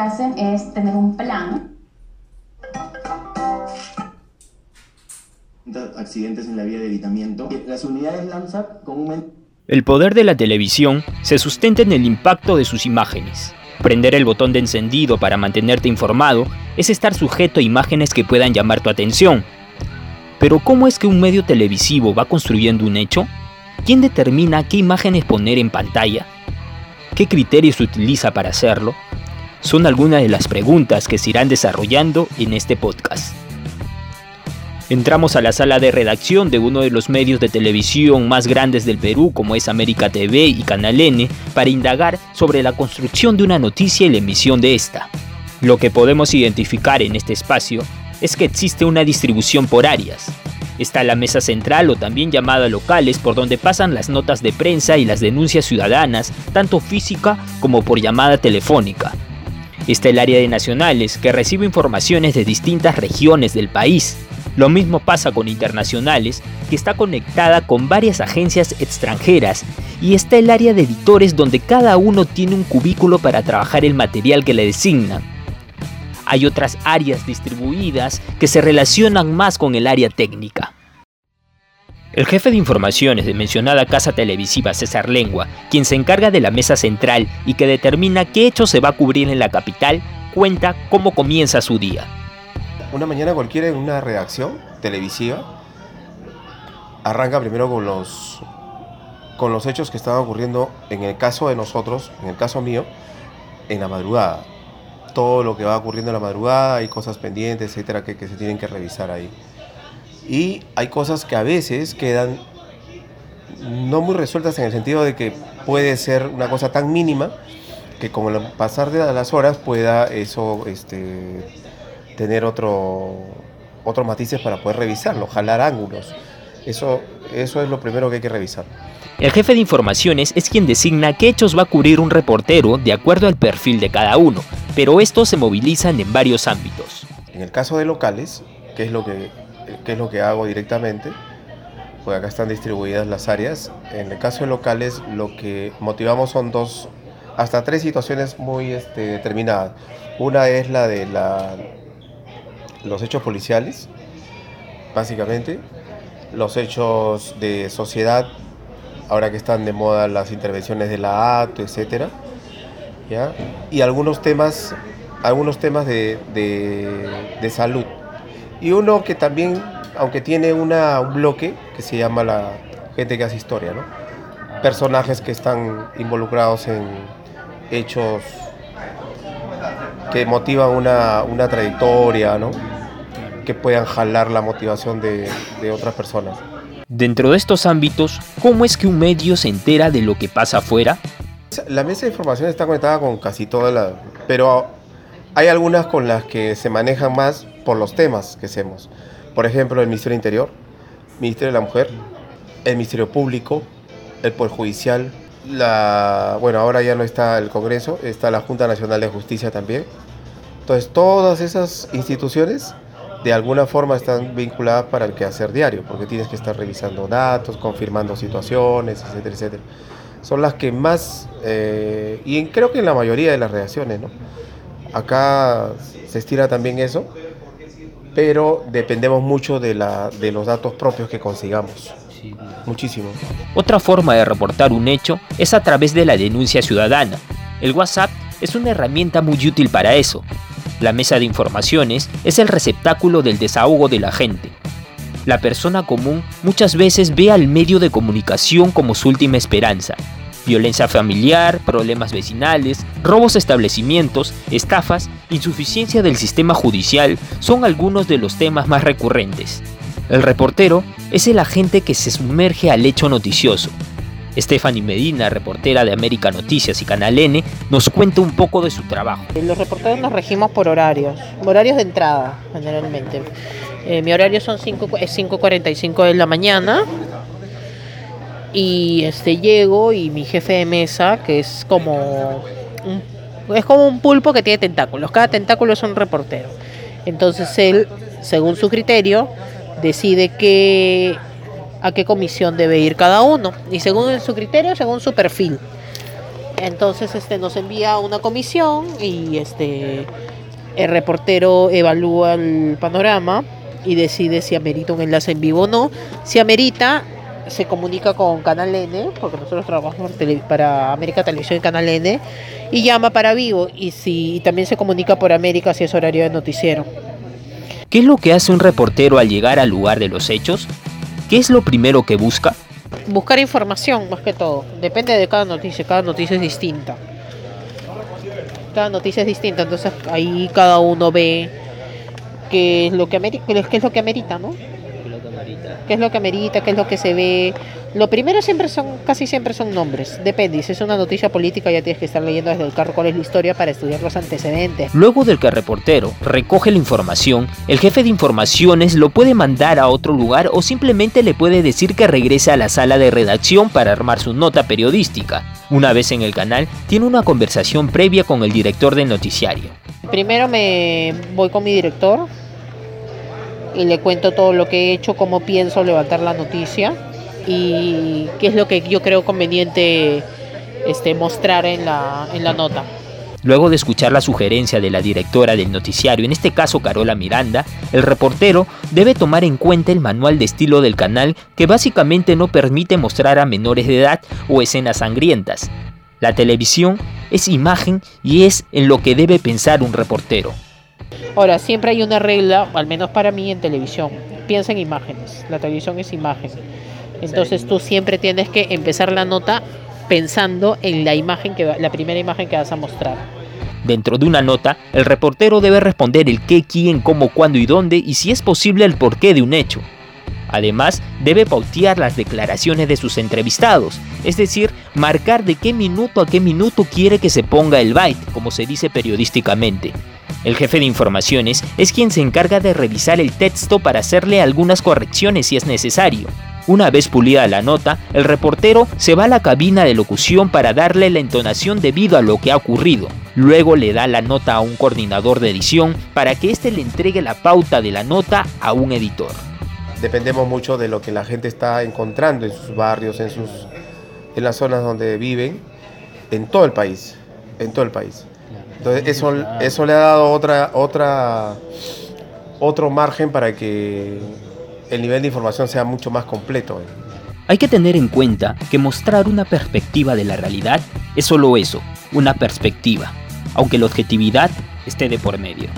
hacen es tener un plan. accidentes en la vía de evitamiento. Las unidades LAMSAP comúnmente... El poder de la televisión se sustenta en el impacto de sus imágenes. Prender el botón de encendido para mantenerte informado es estar sujeto a imágenes que puedan llamar tu atención. Pero ¿cómo es que un medio televisivo va construyendo un hecho? ¿Quién determina qué imágenes poner en pantalla? ¿Qué criterios utiliza para hacerlo? Son algunas de las preguntas que se irán desarrollando en este podcast. Entramos a la sala de redacción de uno de los medios de televisión más grandes del Perú, como es América TV y Canal N, para indagar sobre la construcción de una noticia y la emisión de esta. Lo que podemos identificar en este espacio es que existe una distribución por áreas. Está la mesa central o también llamada locales por donde pasan las notas de prensa y las denuncias ciudadanas, tanto física como por llamada telefónica. Está el área de nacionales que recibe informaciones de distintas regiones del país lo mismo pasa con Internacionales, que está conectada con varias agencias extranjeras, y está el área de editores donde cada uno tiene un cubículo para trabajar el material que le designan. Hay otras áreas distribuidas que se relacionan más con el área técnica. El jefe de informaciones de mencionada casa televisiva César Lengua, quien se encarga de la mesa central y que determina qué hecho se va a cubrir en la capital, cuenta cómo comienza su día una mañana cualquiera en una redacción televisiva arranca primero con los con los hechos que estaban ocurriendo en el caso de nosotros, en el caso mío, en la madrugada. Todo lo que va ocurriendo en la madrugada, hay cosas pendientes, etcétera, que, que se tienen que revisar ahí. Y hay cosas que a veces quedan no muy resueltas en el sentido de que puede ser una cosa tan mínima que con el pasar de las horas pueda eso este, tener otro, otros matices para poder revisarlo, jalar ángulos. Eso, eso es lo primero que hay que revisar. El jefe de informaciones es quien designa qué hechos va a cubrir un reportero de acuerdo al perfil de cada uno, pero estos se movilizan en varios ámbitos. En el caso de locales, que es lo que, es lo que hago directamente, pues acá están distribuidas las áreas. En el caso de locales, lo que motivamos son dos, hasta tres situaciones muy este, determinadas. Una es la de los hechos policiales, básicamente, los hechos de sociedad, ahora que están de moda las intervenciones de la ATO, etcétera, ¿ya? y algunos temas, algunos temas de, salud. Y uno que también, aunque tiene una, un bloque que se llama la gente que hace historia, ¿no? personajes que están involucrados en hechos que motivan una, una trayectoria, ¿no? que puedan jalar la motivación de, de otras personas. Dentro de estos ámbitos, ¿cómo es que un medio se entera de lo que pasa afuera? La mesa de información está conectada con casi todas las... Pero hay algunas con las que se manejan más por los temas que hacemos. Por ejemplo, el Ministerio Interior, Ministerio de la Mujer, el Ministerio Público, el Poder Judicial, la, bueno, ahora ya no está el Congreso, está la Junta Nacional de Justicia también. Entonces, todas esas instituciones de alguna forma están vinculadas para el quehacer diario, porque tienes que estar revisando datos, confirmando situaciones, etcétera, etcétera. Son las que más, eh, y creo que en la mayoría de las reacciones, ¿no? Acá se estira también eso, pero dependemos mucho de, la, de los datos propios que consigamos. Muchísimo. Otra forma de reportar un hecho es a través de la denuncia ciudadana. El WhatsApp es una herramienta muy útil para eso, la mesa de informaciones es el receptáculo del desahogo de la gente. La persona común muchas veces ve al medio de comunicación como su última esperanza. Violencia familiar, problemas vecinales, robos a establecimientos, estafas, insuficiencia del sistema judicial son algunos de los temas más recurrentes. El reportero es el agente que se sumerge al hecho noticioso, Stephanie Medina, reportera de América Noticias y Canal N, nos cuenta un poco de su trabajo. Los reporteros nos regimos por horarios, horarios de entrada generalmente. Eh, mi horario son 5, es 5.45 de la mañana y este llego y mi jefe de mesa, que es como un, es como un pulpo que tiene tentáculos, cada tentáculo es un reportero. Entonces él, según su criterio, decide que a qué comisión debe ir cada uno y según su criterio, según su perfil. Entonces este nos envía una comisión y este el reportero evalúa el panorama y decide si amerita un enlace en vivo o no. Si amerita, se comunica con Canal N, porque nosotros trabajamos para América Televisión y Canal N, y llama para vivo. Y si también se comunica por América si es horario de noticiero. ¿Qué es lo que hace un reportero al llegar al lugar de los hechos? ¿Qué es lo primero que busca? Buscar información, más que todo. Depende de cada noticia, cada noticia es distinta. Cada noticia es distinta, entonces ahí cada uno ve qué es lo que amerita, qué es lo que amerita, ¿no? Qué es lo que amerita, qué es lo que se ve. Lo primero siempre son, casi siempre son nombres. Depende, si es una noticia política ya tienes que estar leyendo desde el carro cuál es la historia para estudiar los antecedentes. Luego del que el reportero recoge la información, el jefe de informaciones lo puede mandar a otro lugar o simplemente le puede decir que regrese a la sala de redacción para armar su nota periodística. Una vez en el canal, tiene una conversación previa con el director del noticiario. Primero me voy con mi director, y le cuento todo lo que he hecho, cómo pienso levantar la noticia y qué es lo que yo creo conveniente este, mostrar en la, en la nota. Luego de escuchar la sugerencia de la directora del noticiario, en este caso Carola Miranda, el reportero debe tomar en cuenta el manual de estilo del canal que básicamente no permite mostrar a menores de edad o escenas sangrientas. La televisión es imagen y es en lo que debe pensar un reportero. Ahora, siempre hay una regla, al menos para mí en televisión, piensa en imágenes, la televisión es imagen. Entonces tú siempre tienes que empezar la nota pensando en la imagen que la primera imagen que vas a mostrar. Dentro de una nota, el reportero debe responder el qué, quién, cómo, cuándo y dónde y si es posible el porqué de un hecho. Además, debe pautear las declaraciones de sus entrevistados, es decir, marcar de qué minuto a qué minuto quiere que se ponga el byte, como se dice periodísticamente. El jefe de informaciones es quien se encarga de revisar el texto para hacerle algunas correcciones si es necesario. Una vez pulida la nota, el reportero se va a la cabina de locución para darle la entonación debido a lo que ha ocurrido. Luego le da la nota a un coordinador de edición para que éste le entregue la pauta de la nota a un editor. Dependemos mucho de lo que la gente está encontrando en sus barrios, en, sus, en las zonas donde viven, en todo el país, en todo el país. Entonces eso, eso le ha dado otra, otra, otro margen para que el nivel de información sea mucho más completo. Hay que tener en cuenta que mostrar una perspectiva de la realidad es solo eso, una perspectiva, aunque la objetividad esté de por medio.